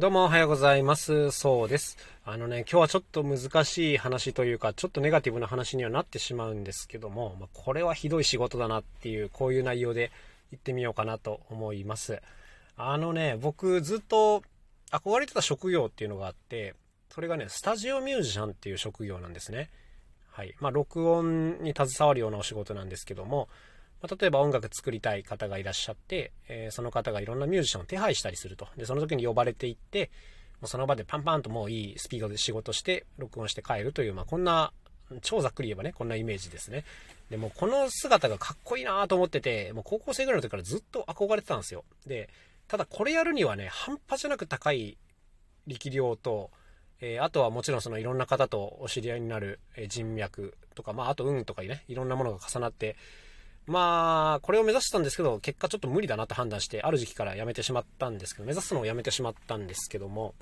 どうもおはようございます。そうです。あのね、今日はちょっと難しい話というか、ちょっとネガティブな話にはなってしまうんですけども、ま、これはひどい仕事だなっていう、こういう内容で言ってみようかなと思います。あのね、僕ずっと憧れてた職業っていうのがあって、それがね、スタジオミュージシャンっていう職業なんですね。はい。まあ、録音に携わるようなお仕事なんですけども、まあ、例えば音楽作りたい方がいらっしゃって、えー、その方がいろんなミュージシャンを手配したりすると。で、その時に呼ばれていって、もうその場でパンパンともういいスピードで仕事して、録音して帰るという、まあ、こんな、超ざっくり言えばね、こんなイメージですね。でもこの姿がかっこいいなと思ってて、もう高校生ぐらいの時からずっと憧れてたんですよ。で、ただこれやるにはね、半端じゃなく高い力量と、えー、あとはもちろんそのいろんな方とお知り合いになる人脈とか、まああと運とかね、いろんなものが重なって、まあ、これを目指してたんですけど、結果ちょっと無理だなと判断して、ある時期からやめてしまったんですけど、目指すのをやめてしまったんですけども、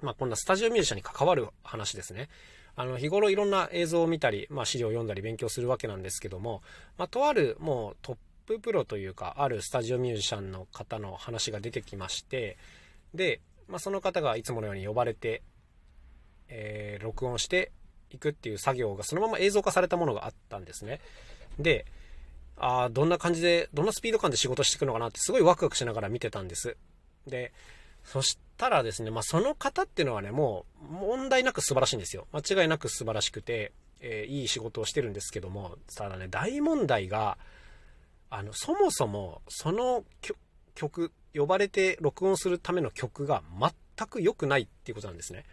まあ、こんなスタジオミュージシャンに関わる話ですね。あの、日頃いろんな映像を見たり、まあ、資料を読んだり勉強するわけなんですけども、まあ、とある、もうトッププロというか、あるスタジオミュージシャンの方の話が出てきまして、で、まあ、その方がいつものように呼ばれて、えー、録音していくっていう作業がそのまま映像化されたものがあったんですね。で、ああ、どんな感じで、どんなスピード感で仕事していくのかなってすごいワクワクしながら見てたんです。で、そしたらですね、まあ、その方っていうのはね、もう問題なく素晴らしいんですよ。間違いなく素晴らしくて、えー、いい仕事をしてるんですけども、ただね、大問題が、あの、そもそも、その曲、呼ばれて録音するための曲が全く良くないっていうことなんですね。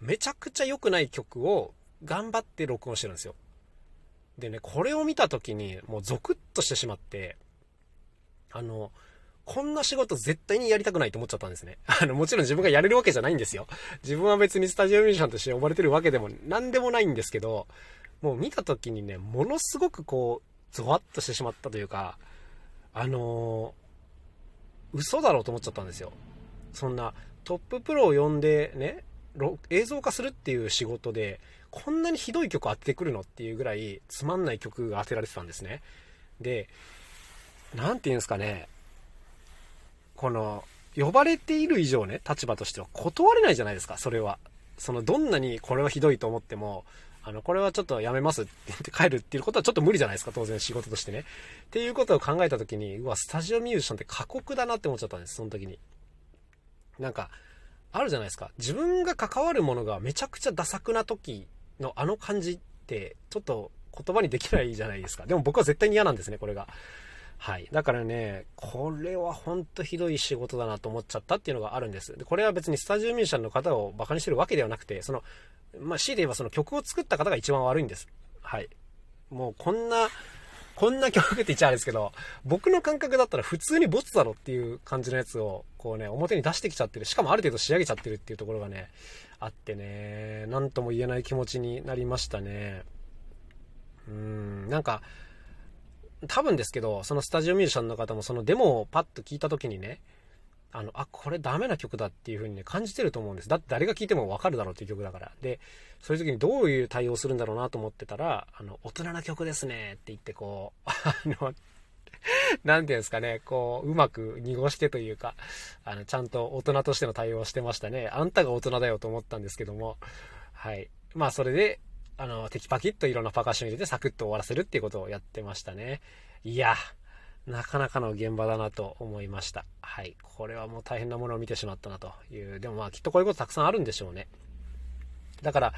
めちゃくちゃ良くない曲を頑張って録音してるんですよ。でね、これを見た時に、もうゾクッとしてしまって、あの、こんな仕事絶対にやりたくないと思っちゃったんですね。あの、もちろん自分がやれるわけじゃないんですよ。自分は別にスタジオミュージシャンとして呼ばれてるわけでも何でもないんですけど、もう見た時にね、ものすごくこう、ゾワッとしてしまったというか、あのー、嘘だろうと思っちゃったんですよ。そんな、トッププロを呼んでね、映像化するっていう仕事で、こんなにひどい曲当ててくるのっていうぐらいつまんない曲が当てられてたんですね。で、なんて言うんですかね、この、呼ばれている以上ね、立場としては断れないじゃないですか、それは。その、どんなにこれはひどいと思っても、あの、これはちょっとやめますって言って帰るっていうことはちょっと無理じゃないですか、当然仕事としてね。っていうことを考えた時に、うわ、スタジオミュージシャンって過酷だなって思っちゃったんです、その時に。なんか、あるじゃないですか。自分が関わるものがめちゃくちゃダ作な時のあの感じって、ちょっと言葉にできないじゃないですか。でも僕は絶対に嫌なんですね、これが。はい。だからね、これはほんとひどい仕事だなと思っちゃったっていうのがあるんです。でこれは別にスタジオミュージシャンの方を馬鹿にしてるわけではなくて、その、まあ、強いて言えばその曲を作った方が一番悪いんです。はい。もうこんな、こんな曲って言っちゃうんですけど、僕の感覚だったら普通にボツだろっていう感じのやつを、こうね、表に出してきちゃってる。しかもある程度仕上げちゃってるっていうところがね、あってね、なんとも言えない気持ちになりましたね。うん、なんか、多分ですけど、そのスタジオミュージシャンの方もそのデモをパッと聞いた時にね、あの、あ、これダメな曲だっていう風にね、感じてると思うんです。だって誰が聴いてもわかるだろうっていう曲だから。で、そういう時にどういう対応するんだろうなと思ってたら、あの、大人な曲ですねって言ってこう、あの、なんていうんですかね、こう、うまく濁してというか、あの、ちゃんと大人としての対応をしてましたね。あんたが大人だよと思ったんですけども、はい。まあ、それで、あの、テキパキッといろんなパカッション入れてサクッと終わらせるっていうことをやってましたね。いや、なかなかの現場だなと思いました。はい。これはもう大変なものを見てしまったなという。でもまあきっとこういうことたくさんあるんでしょうね。だから、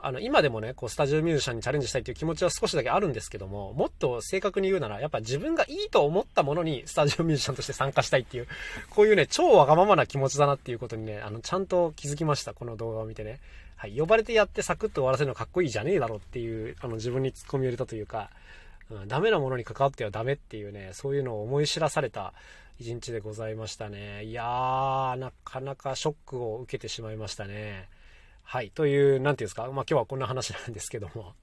あの、今でもね、こう、スタジオミュージシャンにチャレンジしたいという気持ちは少しだけあるんですけども、もっと正確に言うなら、やっぱ自分がいいと思ったものにスタジオミュージシャンとして参加したいっていう、こういうね、超わがままな気持ちだなっていうことにね、あの、ちゃんと気づきました。この動画を見てね。はい。呼ばれてやってサクッと終わらせるのかっこいいじゃねえだろっていう、あの、自分に突っ込み入れたというか、うん、ダメなものに関わってはダメっていうね、そういうのを思い知らされた一日でございましたね。いやー、なかなかショックを受けてしまいましたね。はい。という、なんていうんですか、まあ今日はこんな話なんですけども。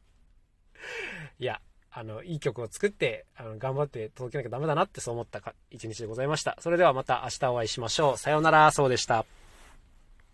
いや、あの、いい曲を作って、あの、頑張って届けなきゃダメだなってそう思ったか一日でございました。それではまた明日お会いしましょう。さようなら、そうでした。